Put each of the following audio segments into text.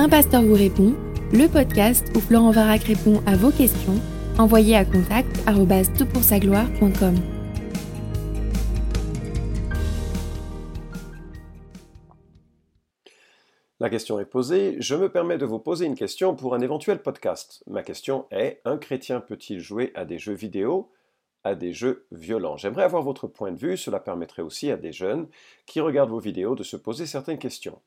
Un pasteur vous répond, le podcast où Florent Varac répond à vos questions, envoyez à contact gloire.com La question est posée. Je me permets de vous poser une question pour un éventuel podcast. Ma question est un chrétien peut-il jouer à des jeux vidéo à des jeux violents? J'aimerais avoir votre point de vue, cela permettrait aussi à des jeunes qui regardent vos vidéos de se poser certaines questions.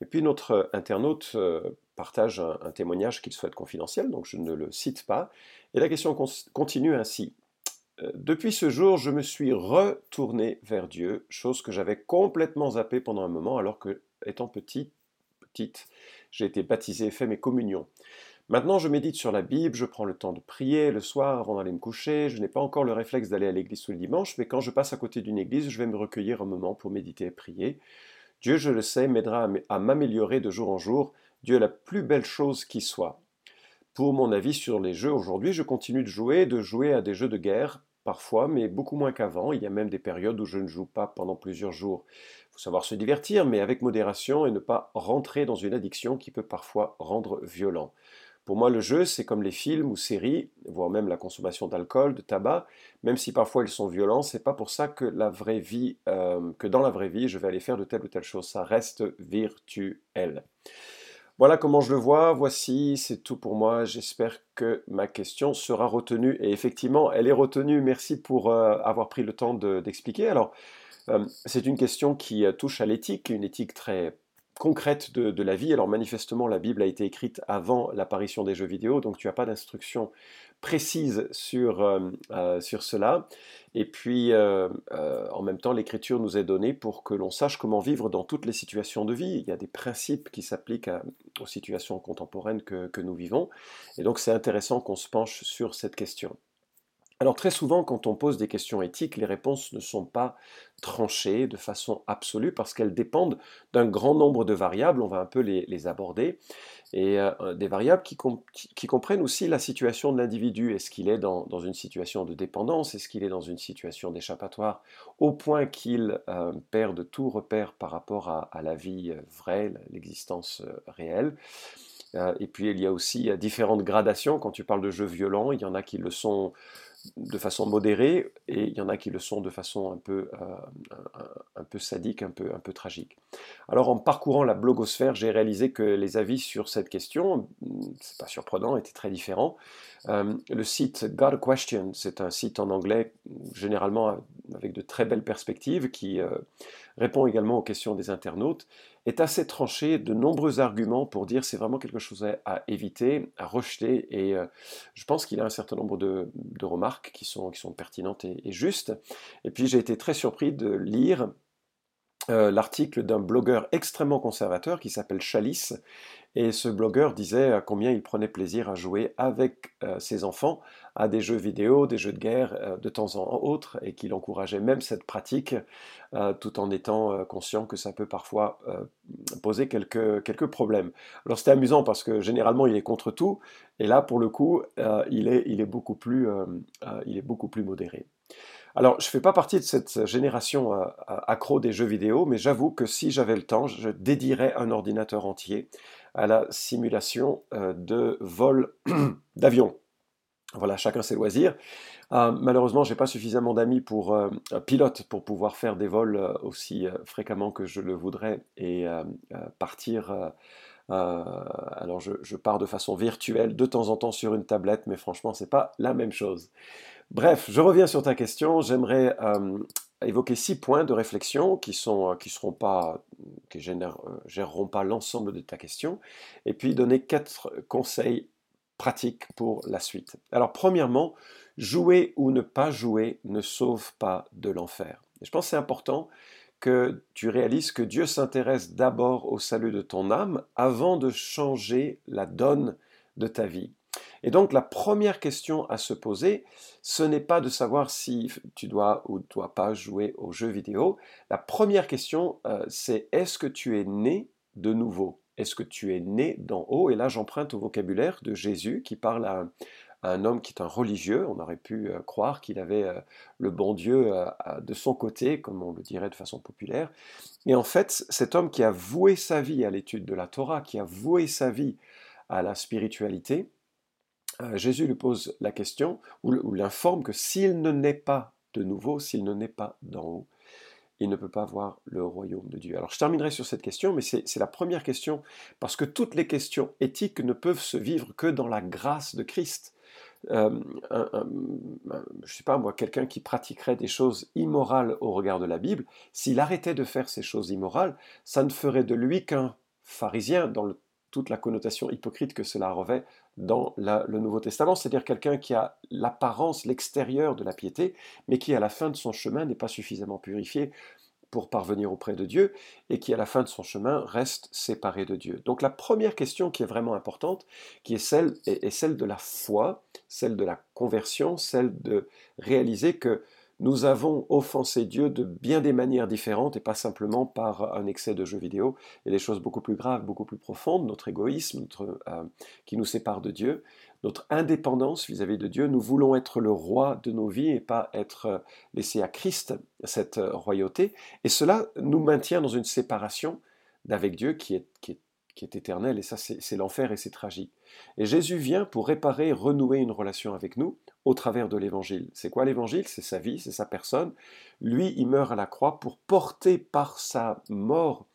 Et puis notre internaute euh, partage un, témoignage qu'il souhaite confidentiel, donc je ne le cite pas, et la question continue ainsi. Euh, depuis ce jour, je me suis retourné vers Dieu, chose que j'avais complètement zappée pendant un moment alors que, étant petit, petite, j'ai été baptisé et fait mes communions. Maintenant, je médite sur la Bible, je prends le temps de prier le soir avant d'aller me coucher. Je n'ai pas encore le réflexe d'aller à l'église tous les dimanches, mais quand je passe à côté d'une église, je vais me recueillir un moment pour méditer et prier. Dieu, je le sais, m'aidera à m'améliorer de jour en jour. Dieu est la plus belle chose qui soit. Pour mon avis sur les jeux aujourd'hui, je continue de jouer, de jouer à des jeux de guerre, parfois, mais beaucoup moins qu'avant. Il y a même des périodes où je ne joue pas pendant plusieurs jours. Il faut savoir se divertir, mais avec modération et ne pas rentrer dans une addiction qui peut parfois rendre violent. Pour moi, le jeu, c'est comme les films ou séries, voire même la consommation d'alcool, de tabac, même si parfois ils sont violents, c'est pas pour ça que la vraie vie, euh, que dans la vraie vie, je vais aller faire de telle ou telle chose. Ça reste virtuel. Voilà comment je le vois. Voici, c'est tout pour moi. J'espère que ma question sera retenue. Et effectivement, elle est retenue. Merci pour euh, avoir pris le temps d'expliquer. Alors, euh, c'est une question qui touche à l'éthique, une éthique très concrète de, la vie. Alors manifestement, la Bible a été écrite avant l'apparition des jeux vidéo, donc tu n'as pas d'instruction précise sur, euh, euh, sur cela. Et puis, euh, en même temps, l'écriture nous est donnée pour que l'on sache comment vivre dans toutes les situations de vie. Il y a des principes qui s'appliquent aux situations contemporaines que, que nous vivons. Et donc, c'est intéressant qu'on se penche sur cette question. Alors très souvent, quand on pose des questions éthiques, les réponses ne sont pas tranchées de façon absolue parce qu'elles dépendent d'un grand nombre de variables, on va un peu les, aborder, et euh, des variables qui, comprennent aussi la situation de l'individu. Est-ce qu'il est dans, une situation de dépendance? Est-ce qu'il est dans une situation d'échappatoire au point qu'il euh, perd tout repère par rapport à, la vie euh, vraie, l'existence réelle? Et puis il y a aussi différentes gradations. Quand tu parles de jeux violents, il y en a qui le sont de façon modérée et il y en a qui le sont de façon un peu, euh, un, peu sadique, un peu, un peu tragique. Alors en parcourant la blogosphère, j'ai réalisé que les avis sur cette question, c'est pas surprenant, étaient très différents. Euh, le site God Question, c'est un site en anglais généralement avec de très belles perspectives qui euh, répond également aux questions des internautes, est assez tranché, de nombreux arguments pour dire c'est vraiment quelque chose à, éviter, à rejeter, et euh, je pense qu'il a un certain nombre de, remarques qui sont, qui sont pertinentes et, justes. Et puis j'ai été très surpris de lire euh, l'article d'un blogueur extrêmement conservateur qui s'appelle Chalice et ce blogueur disait combien il prenait plaisir à jouer avec euh, ses enfants à des jeux vidéo, des jeux de guerre euh, de temps en autre, et qu'il encourageait même cette pratique euh, tout en étant conscient que ça peut parfois poser quelques, quelques problèmes. Alors c'était amusant parce que généralement il est contre tout, et là pour le coup il, est, il, est beaucoup plus, il est beaucoup plus modéré. Alors, je ne fais pas partie de cette génération accro des jeux vidéo, mais j'avoue que si j'avais le temps, je dédierais un ordinateur entier à la simulation euh, de vol d'avion. Voilà, chacun ses loisirs. Euh, malheureusement, je n'ai pas suffisamment d'amis pour euh, pilote pour pouvoir faire des vols aussi fréquemment que je le voudrais et partir. alors, je, je, pars de façon virtuelle de temps en temps sur une tablette, mais franchement, c'est pas la même chose. Bref, je reviens sur ta question. J'aimerais évoquer six points de réflexion qui sont qui seront pas qui géreront pas l'ensemble de ta question, et puis donner quatre conseils pratiques pour la suite. Alors premièrement, jouer ou ne pas jouer ne sauve pas de l'enfer. Je pense que c'est important que tu réalises que Dieu s'intéresse d'abord au salut de ton âme avant de changer la donne de ta vie. Et donc la première question à se poser, ce n'est pas de savoir si tu dois ou ne dois pas jouer aux jeux vidéo. La première question, euh, c'est est-ce que tu es né de nouveau? Est-ce que tu es né d'en haut? Et là, j'emprunte au vocabulaire de Jésus qui parle à, un homme qui est un religieux. On aurait pu euh, croire qu'il avait euh, le bon Dieu de son côté, comme on le dirait de façon populaire. Et en fait, cet homme qui a voué sa vie à l'étude de la Torah, qui a voué sa vie à la spiritualité, Jésus lui pose la question, ou l'informe que s'il ne naît pas de nouveau, s'il ne naît pas d'en haut, il ne peut pas voir le royaume de Dieu. Alors je terminerai sur cette question, mais c'est la première question, parce que toutes les questions éthiques ne peuvent se vivre que dans la grâce de Christ. Euh, je ne sais pas moi, quelqu'un qui pratiquerait des choses immorales au regard de la Bible, s'il arrêtait de faire ces choses immorales, ça ne ferait de lui qu'un pharisien dans toute la connotation hypocrite que cela revêt dans le Nouveau Testament, c'est-à-dire quelqu'un qui a l'apparence, l'extérieur de la piété, mais qui à la fin de son chemin n'est pas suffisamment purifié pour parvenir auprès de Dieu et qui à la fin de son chemin reste séparé de Dieu. Donc la première question qui est vraiment importante, qui est celle, est celle de la foi, celle de la conversion, celle de réaliser que nous avons offensé Dieu de bien des manières différentes et pas simplement par un excès de jeux vidéo. Il y a des choses beaucoup plus graves, beaucoup plus profondes, notre égoïsme notre, euh, qui nous sépare de Dieu, notre indépendance vis-à-vis de Dieu. Nous voulons être le roi de nos vies et pas être euh, laissé à Christ cette euh, royauté. Et cela nous maintient dans une séparation d'avec Dieu qui est, qui est qui est éternel, et ça c'est l'enfer et c'est tragique. Et Jésus vient pour réparer, renouer une relation avec nous au travers de l'évangile. C'est quoi l'évangile? C'est sa vie, c'est sa personne. Lui, il meurt à la croix pour porter par sa mort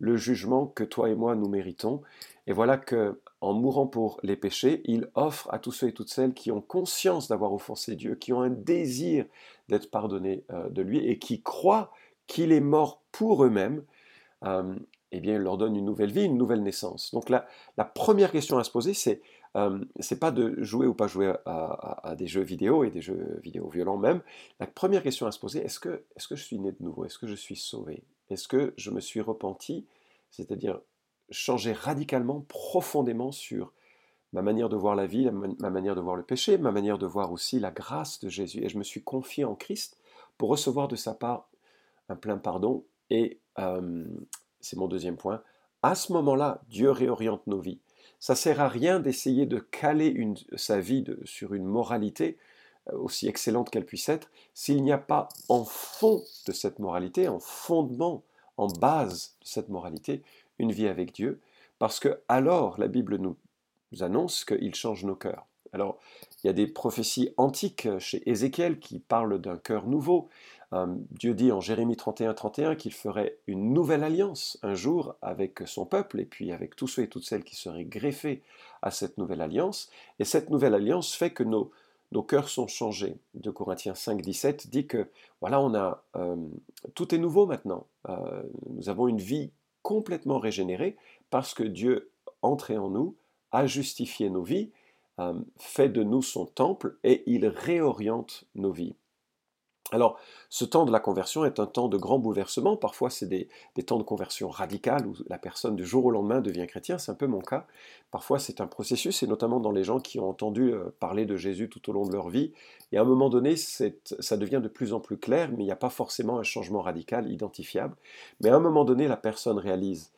le jugement que toi et moi nous méritons. Et voilà que en mourant pour les péchés, il offre à tous ceux et toutes celles qui ont conscience d'avoir offensé Dieu, qui ont un désir d'être pardonnés euh, de lui et qui croient qu'il est mort pour eux-mêmes, euh, eh bien, il leur donne une nouvelle vie, une nouvelle naissance. Donc la, la première question à se poser, c'est euh, c'est pas de jouer ou pas jouer à, des jeux vidéo et des jeux vidéo violents même. La première question à se poser, est-ce que, est que je suis né de nouveau? Est-ce que je suis sauvé? Est-ce que je me suis repenti? C'est-à-dire changer radicalement, profondément sur ma manière de voir la vie, ma manière de voir le péché, ma manière de voir aussi la grâce de Jésus. Et je me suis confié en Christ pour recevoir de sa part un plein pardon et euh, c'est mon deuxième point, à ce moment-là, Dieu réoriente nos vies. Ça sert à rien d'essayer de caler sa vie sur une moralité, euh, aussi excellente qu'elle puisse être, s'il n'y a pas en fond de cette moralité, en fondement, en base de cette moralité, une vie avec Dieu, parce que alors la Bible nous annonce qu'il change nos cœurs. Alors, il y a des prophéties antiques chez Ézéchiel qui parlent d'un cœur nouveau. Euh, Dieu dit en Jérémie 31, 31 qu'il ferait une nouvelle alliance un jour avec son peuple et puis avec tous ceux et toutes celles qui seraient greffés à cette nouvelle alliance. Et cette nouvelle alliance fait que nos, nos cœurs sont changés. De Corinthiens 5, 17 dit que voilà, on a euh, tout est nouveau maintenant. Euh, nous avons une vie complètement régénérée parce que Dieu entré en nous, a justifié nos vies fait de nous son temple et il réoriente nos vies. Alors, ce temps de la conversion est un temps de grand bouleversement. Parfois, c'est des, temps de conversion radicale où la personne du jour au lendemain devient chrétien. C'est un peu mon cas. Parfois, c'est un processus, et notamment dans les gens qui ont entendu euh, parler de Jésus tout au long de leur vie. Et à un moment donné, ça devient de plus en plus clair, mais il n'y a pas forcément un changement radical identifiable. Mais à un moment donné, la personne réalise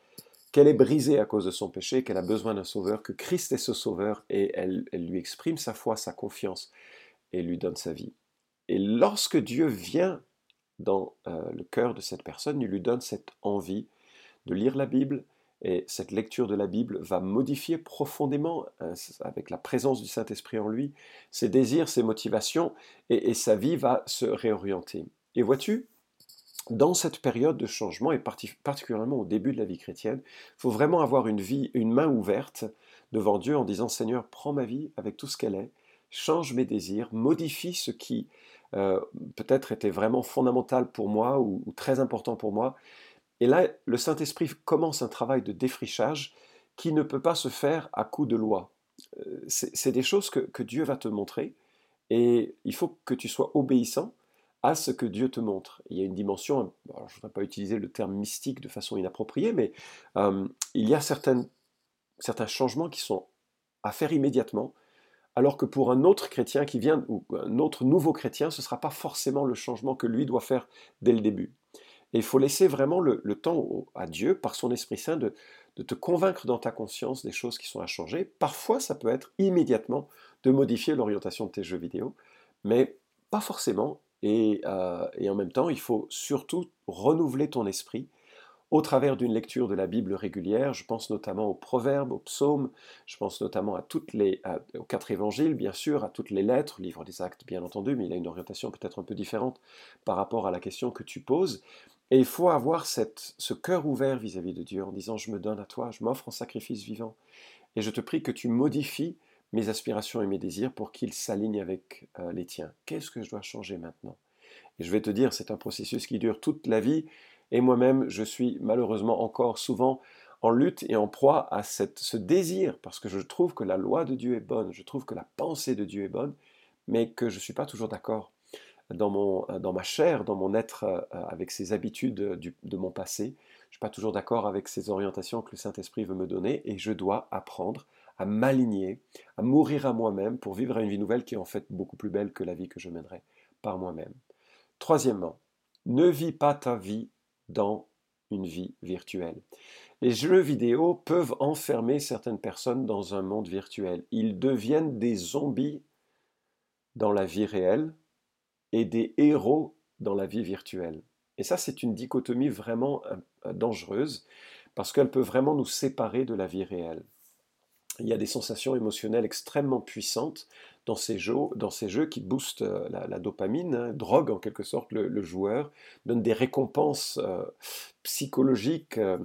qu'elle est brisée à cause de son péché, qu'elle a besoin d'un sauveur, que Christ est ce sauveur, et elle, lui exprime sa foi, sa confiance, et lui donne sa vie. Et lorsque Dieu vient dans euh, le cœur de cette personne, il lui donne cette envie de lire la Bible, et cette lecture de la Bible va modifier profondément, hein, avec la présence du Saint-Esprit en lui, ses désirs, ses motivations, et sa vie va se réorienter. Et vois-tu, dans cette période de changement, et particulièrement au début de la vie chrétienne, il faut vraiment avoir une main ouverte devant Dieu en disant Seigneur, prends ma vie avec tout ce qu'elle est, change mes désirs, modifie ce qui euh, peut-être était vraiment fondamental pour moi ou, très important pour moi. Et là, le Saint-Esprit commence un travail de défrichage qui ne peut pas se faire à coup de loi. Euh, c'est des choses que Dieu va te montrer et il faut que tu sois obéissant à ce que Dieu te montre. Il y a une dimension, je ne voudrais pas utiliser le terme mystique de façon inappropriée, mais euh, il y a certains changements qui sont à faire immédiatement, alors que pour un autre chrétien qui vient, ou un autre nouveau chrétien, ce ne sera pas forcément le changement que lui doit faire dès le début. Et il faut laisser vraiment le, temps à Dieu, par son Esprit Saint, de, te convaincre dans ta conscience des choses qui sont à changer. Parfois, ça peut être immédiatement de modifier l'orientation de tes jeux vidéo, mais pas forcément. Et, euh, et, en même temps, il faut surtout renouveler ton esprit au travers d'une lecture de la Bible régulière. Je pense notamment aux proverbes, aux psaumes, je pense notamment à toutes les, aux quatre évangiles, bien sûr, à toutes les lettres, livre des actes, bien entendu, mais il a une orientation peut-être un peu différente par rapport à la question que tu poses. Et il faut avoir ce cœur ouvert vis-à-vis de Dieu en disant Je me donne à toi, je m'offre en sacrifice vivant. Et je te prie que tu modifies mes aspirations et mes désirs pour qu'ils s'alignent avec euh, les tiens. Qu'est-ce que je dois changer maintenant? Et je vais te dire, c'est un processus qui dure toute la vie. Et moi-même, je suis malheureusement encore souvent en lutte et en proie à ce désir, parce que je trouve que la loi de Dieu est bonne, je trouve que la pensée de Dieu est bonne, mais que je ne suis pas toujours d'accord dans, mon, dans ma chair, dans mon être, euh, avec ces habitudes de mon passé. Je ne suis pas toujours d'accord avec ces orientations que le Saint-Esprit veut me donner, et je dois apprendre à m'aligner, à mourir à moi-même pour vivre une vie nouvelle qui est en fait beaucoup plus belle que la vie que je mènerai par moi-même. Troisièmement, ne vis pas ta vie dans une vie virtuelle. Les jeux vidéo peuvent enfermer certaines personnes dans un monde virtuel. Ils deviennent des zombies dans la vie réelle et des héros dans la vie virtuelle. Et ça, c'est une dichotomie vraiment euh, dangereuse parce qu'elle peut vraiment nous séparer de la vie réelle il y a des sensations émotionnelles extrêmement puissantes dans ces jeux, dans ces jeux qui boostent euh, la, dopamine, hein, drogue en quelque sorte le, joueur, donne des récompenses euh, psychologiques euh,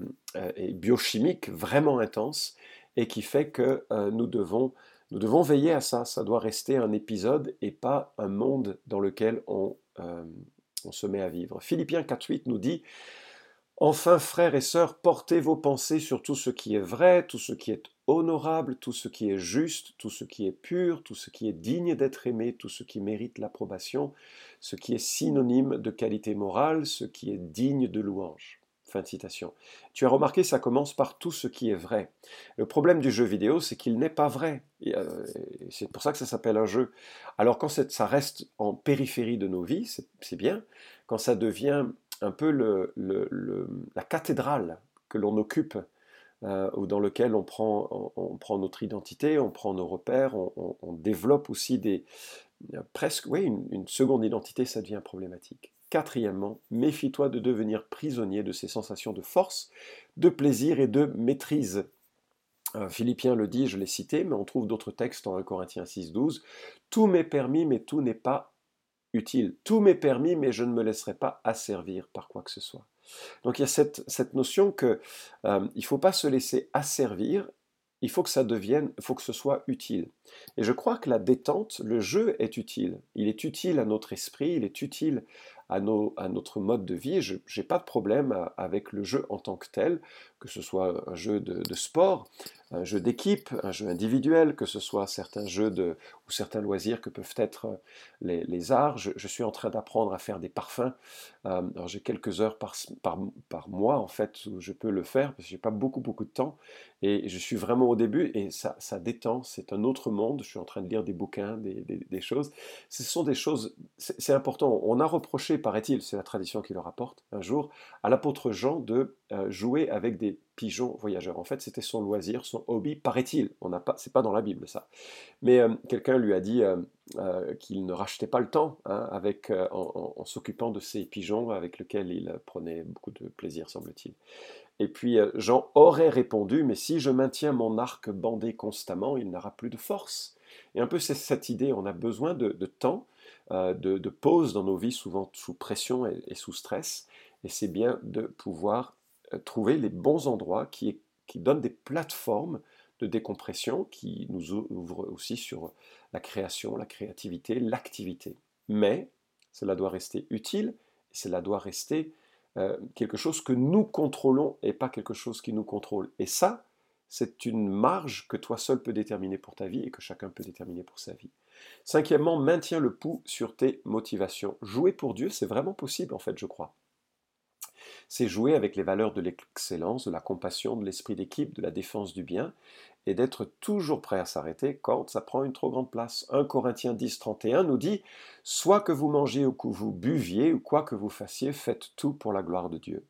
et biochimiques vraiment intenses et qui fait que nous, devons, nous devons veiller à ça. Ça doit rester un épisode et pas un monde dans lequel on, on se met à vivre. Philippiens 4.8 nous dit Enfin, frères et sœurs, portez vos pensées sur tout ce qui est vrai, tout ce qui est honorable, tout ce qui est juste, tout ce qui est pur, tout ce qui est digne d'être aimé, tout ce qui mérite l'approbation, ce qui est synonyme de qualité morale, ce qui est digne de louange. Fin de citation. Tu as remarqué, ça commence par tout ce qui est vrai. Le problème du jeu vidéo, c'est qu'il n'est pas vrai. Euh, c'est pour ça que ça s'appelle un jeu. Alors quand ça reste en périphérie de nos vies, c'est bien. Quand ça devient un peu la cathédrale que l'on occupe, euh, ou dans lequel on prend, on, prend, notre identité, on prend nos repères, on, développe aussi des, euh, presque, oui, une, seconde identité, ça devient problématique. Quatrièmement, méfie-toi de devenir prisonnier de ces sensations de force, de plaisir et de maîtrise. Euh, Philippiens le dit, je l'ai cité, mais on trouve d'autres textes en 1 Corinthiens 6, 12. Tout m'est permis, mais tout n'est pas utile. Tout m'est permis, mais je ne me laisserai pas asservir par quoi que ce soit. Donc il y a cette, notion qu'il euh, ne faut pas se laisser asservir, il faut que ça devienne, il faut que ce soit utile. Et je crois que la détente, le jeu est utile. Il est utile à notre esprit, il est utile à, nos, à notre mode de vie. Je n'ai pas de problème avec le jeu en tant que tel, que ce soit un jeu de sport, un jeu d'équipe, un jeu individuel, que ce soit certains jeux ou certains loisirs que peuvent être les, arts. Je, suis en train d'apprendre à faire des parfums. Euh, j'ai quelques heures par, mois en fait où je peux le faire parce que j'ai pas beaucoup beaucoup de temps et je suis vraiment au début et ça, détend. C'est un autre monde. Je suis en train de lire des bouquins, des, des, choses. Ce sont des choses. C'est important. On a reproché, paraît-il, c'est la tradition qui le rapporte un jour, à l'apôtre Jean de euh, jouer avec des pigeon voyageur. En fait, c'était son loisir, son hobby, paraît-il. On n'a pas, c'est pas dans la Bible ça. Mais euh, quelqu'un lui a dit euh, euh, qu'il ne rachetait pas le temps hein, avec, en, s'occupant de ces pigeons avec lesquels il prenait beaucoup de plaisir, semble-t-il. Et puis Jean aurait répondu, mais si je maintiens mon arc bandé constamment, il n'aura plus de force. Et un peu c'est cette idée, on a besoin de, temps, de, pause dans nos vies, souvent sous pression et sous stress. Et c'est bien de pouvoir trouver les bons endroits qui, qui donnent des plateformes de décompression qui nous ouvrent aussi sur la création, la créativité, l'activité. Mais cela doit rester utile, cela doit rester euh, quelque chose que nous contrôlons et pas quelque chose qui nous contrôle. Et ça, c'est une marge que toi seul peux déterminer pour ta vie et que chacun peut déterminer pour sa vie. Cinquièmement, maintiens le pouls sur tes motivations. Jouer pour Dieu, c'est vraiment possible en fait, je crois c'est jouer avec les valeurs de l'excellence, de la compassion, de l'esprit d'équipe, de la défense du bien, et d'être toujours prêt à s'arrêter quand ça prend une trop grande place. 1 Corinthiens 10, 31 nous dit Soit que vous mangiez ou que vous buviez, ou quoi que vous fassiez, faites tout pour la gloire de Dieu.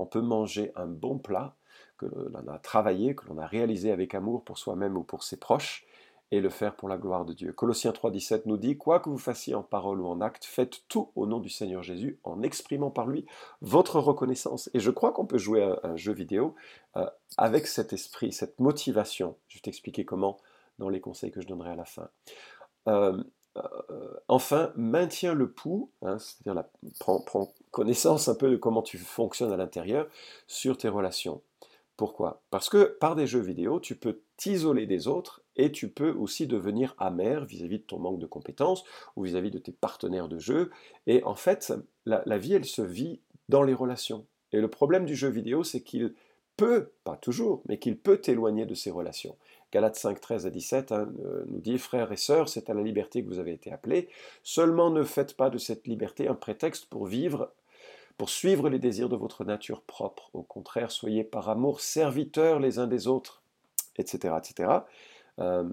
On peut manger un bon plat que l'on a travaillé, que l'on a réalisé avec amour pour soi-même ou pour ses proches, et le faire pour la gloire de Dieu. Colossiens 3.17 nous dit, quoi que vous fassiez en parole ou en acte, faites tout au nom du Seigneur Jésus en exprimant par lui votre reconnaissance. Et je crois qu'on peut jouer un, un jeu vidéo euh, avec cet esprit, cette motivation. Je vais t'expliquer comment dans les conseils que je donnerai à la fin. Euh, euh, enfin, maintiens le pouls, hein, c'est-à-dire prends connaissance un peu de comment tu fonctionnes à l'intérieur sur tes relations. Pourquoi? Parce que par des jeux vidéo, tu peux t'isoler des autres et tu peux aussi devenir amer vis-à-vis de ton manque de compétences ou vis-à-vis de tes partenaires de jeu. Et en fait, la, vie, elle se vit dans les relations. Et le problème du jeu vidéo, c'est qu'il peut, pas toujours, mais qu'il peut t'éloigner de ces relations. Galates 5, 13 à 17 hein, euh, nous dit Frères et sœurs, c'est à la liberté que vous avez été appelés. Seulement ne faites pas de cette liberté un prétexte pour vivre pour suivre les désirs de votre nature propre. Au contraire, soyez par amour serviteurs les uns des autres, etc. etc. Euh,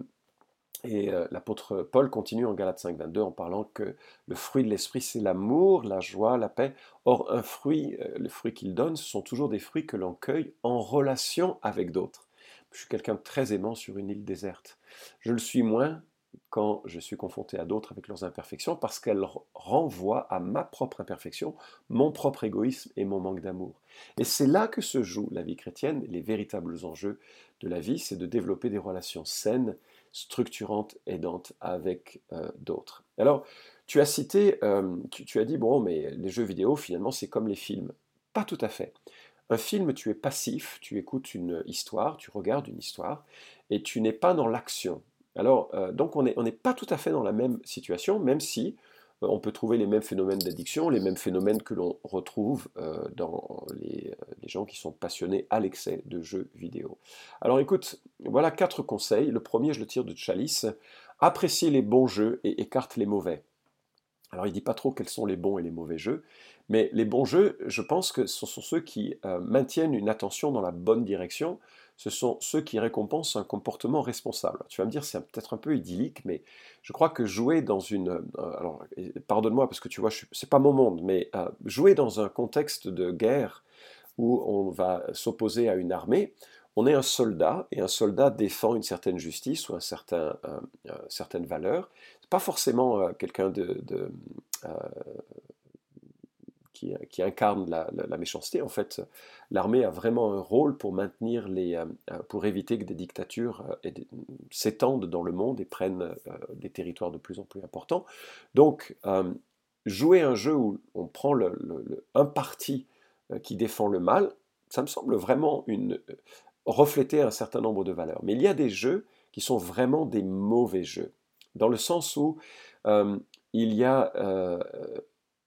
et euh, l'apôtre Paul continue en Galates 5, 22 en parlant que le fruit de l'esprit, c'est l'amour, la joie, la paix. Or, un fruit, euh, le fruit qu'il donne, ce sont toujours des fruits que l'on cueille en relation avec d'autres. Je suis quelqu'un de très aimant sur une île déserte. Je le suis moins quand je suis confronté à d'autres avec leurs imperfections, parce qu'elles renvoient à ma propre imperfection, mon propre égoïsme et mon manque d'amour. Et c'est là que se joue la vie chrétienne, les véritables enjeux de la vie, c'est de développer des relations saines, structurantes, aidantes avec euh, d'autres. Alors, tu as cité, euh, tu, as dit, bon, mais les jeux vidéo, finalement, c'est comme les films. Pas tout à fait. Un film, tu es passif, tu écoutes une histoire, tu regardes une histoire, et tu n'es pas dans l'action. Alors, euh, donc on n'est pas tout à fait dans la même situation, même si euh, on peut trouver les mêmes phénomènes d'addiction, les mêmes phénomènes que l'on retrouve euh, dans les, gens qui sont passionnés à l'excès de jeux vidéo. Alors écoute, voilà quatre conseils. Le premier, je le tire de Chalice. Apprécie les bons jeux et écarte les mauvais. Alors il ne dit pas trop quels sont les bons et les mauvais jeux, mais les bons jeux, je pense que ce sont ceux qui maintiennent une attention dans la bonne direction, ce sont ceux qui récompensent un comportement responsable. Tu vas me dire, c'est peut-être un peu idyllique, mais je crois que jouer dans une... Euh, alors, pardonne-moi, parce que tu vois, c'est pas mon monde, mais euh, jouer dans un contexte de guerre où on va s'opposer à une armée, on est un soldat, et un soldat défend une certaine justice ou un certain, euh, certaine valeur. Pas forcément quelqu'un de qui, incarne la, méchanceté. En fait, l'armée a vraiment un rôle pour maintenir les, euh, euh, pour éviter que des dictatures euh, s'étendent dans le monde et prennent des territoires de plus en plus importants. Donc, jouer un jeu où on prend un parti qui défend le mal, ça me semble vraiment une, refléter un certain nombre de valeurs. Mais il y a des jeux qui sont vraiment des mauvais jeux, dans le sens où il y a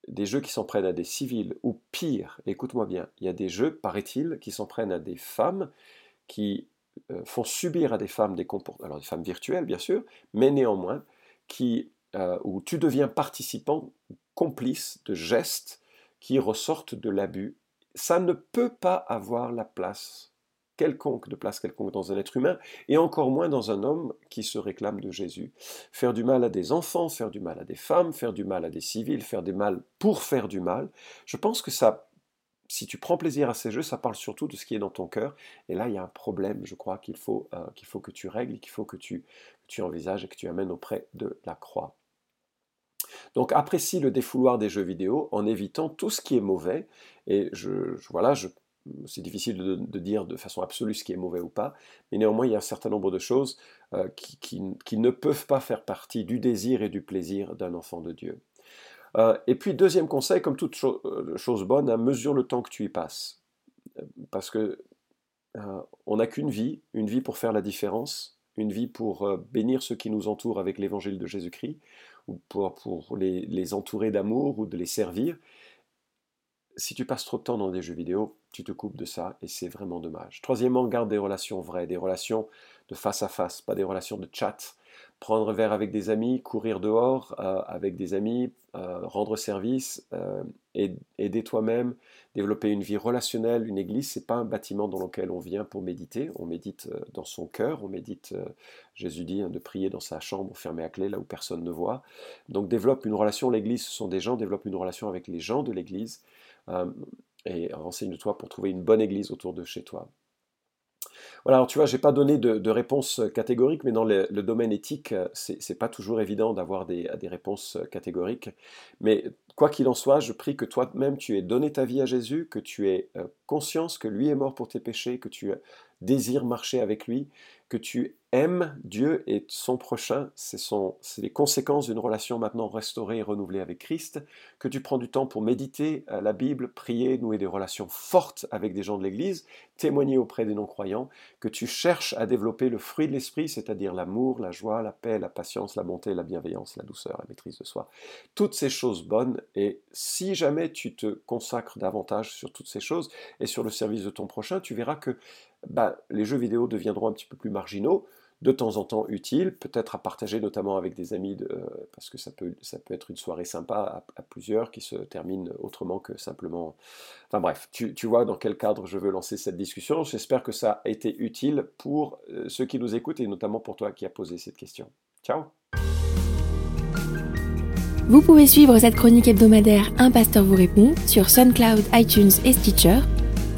des jeux qui s'en prennent à des civils, ou pire, écoute-moi bien, il y a des jeux, paraît-il, qui s'en prennent à des femmes, qui euh, font subir à des femmes des comportements, alors des femmes virtuelles bien sûr, mais néanmoins, qui, euh, où tu deviens participant, complice de gestes qui ressortent de l'abus. Ça ne peut pas avoir la place quelconque, de place quelconque dans un être humain, et encore moins dans un homme qui se réclame de Jésus. Faire du mal à des enfants, faire du mal à des femmes, faire du mal à des civils, faire du mal pour faire du mal, je pense que ça, si tu prends plaisir à ces jeux, ça parle surtout de ce qui est dans ton cœur, et là il y a un problème, je crois, qu'il faut, euh, que tu règles, qu'il faut que tu, envisages et que tu amènes auprès de la croix. Donc apprécie le défouloir des jeux vidéo en évitant tout ce qui est mauvais. Et voilà, je c'est difficile de, dire de façon absolue ce qui est mauvais ou pas, mais néanmoins il y a un certain nombre de choses euh, qui, ne peuvent pas faire partie du désir et du plaisir d'un enfant de Dieu. Euh, et puis deuxième conseil, comme toute euh, chose bonne, hein, mesure le temps que tu y passes. Parce que on n'a qu'une vie, une vie pour faire la différence, une vie pour bénir ceux qui nous entourent avec l'évangile de Jésus-Christ, ou pour, pour les entourer d'amour ou de les servir si tu passes trop de temps dans des jeux vidéo, tu te coupes de ça et c'est vraiment dommage. Troisièmement, garde des relations vraies, des relations de face à face, pas des relations de chat. Prendre un verre avec des amis, courir dehors euh, avec des amis, euh, rendre service, euh, aider toi-même, développer une vie relationnelle. Une église, c'est pas un bâtiment dans lequel on vient pour méditer. On médite dans son cœur, on médite, Jésus dit, hein, de prier dans sa chambre fermée à clé, là où personne ne voit. Donc développe une relation. L'église, ce sont des gens, développe une relation avec les gens de l'église. Euh, et renseigne-toi pour trouver une bonne église autour de chez toi. Voilà, tu vois, j'ai pas donné de, réponse catégorique, mais dans le, domaine éthique, c'est pas toujours évident d'avoir des, des, réponses catégoriques. Mais quoi qu'il en soit, je prie que toi-même tu aies donné ta vie à Jésus, que tu aies euh, conscience que lui est mort pour tes péchés, que tu désires marcher avec lui, que tu aimes Dieu et son prochain, c'est les conséquences d'une relation maintenant restaurée et renouvelée avec Christ, que tu prends du temps pour méditer la Bible, prier, nouer des relations fortes avec des gens de l'Église, témoigner auprès des non-croyants, que tu cherches à développer le fruit de l'esprit, c'est-à-dire l'amour, la joie, la paix, la patience, la bonté, la bienveillance, la douceur, la maîtrise de soi. Toutes ces choses bonnes, et si jamais tu te consacres davantage sur toutes ces choses et sur le service de ton prochain, tu verras que bah, les jeux vidéo deviendront un petit peu plus marginaux, de temps en temps utiles, peut-être à partager notamment avec des amis, de, euh, parce que ça peut, être une soirée sympa à, plusieurs qui se termine autrement que simplement... Enfin bref, tu, vois dans quel cadre je veux lancer cette discussion. J'espère que ça a été utile pour euh, ceux qui nous écoutent et notamment pour toi qui as posé cette question. Ciao Vous pouvez suivre cette chronique hebdomadaire Un pasteur vous répond sur SoundCloud, iTunes et Stitcher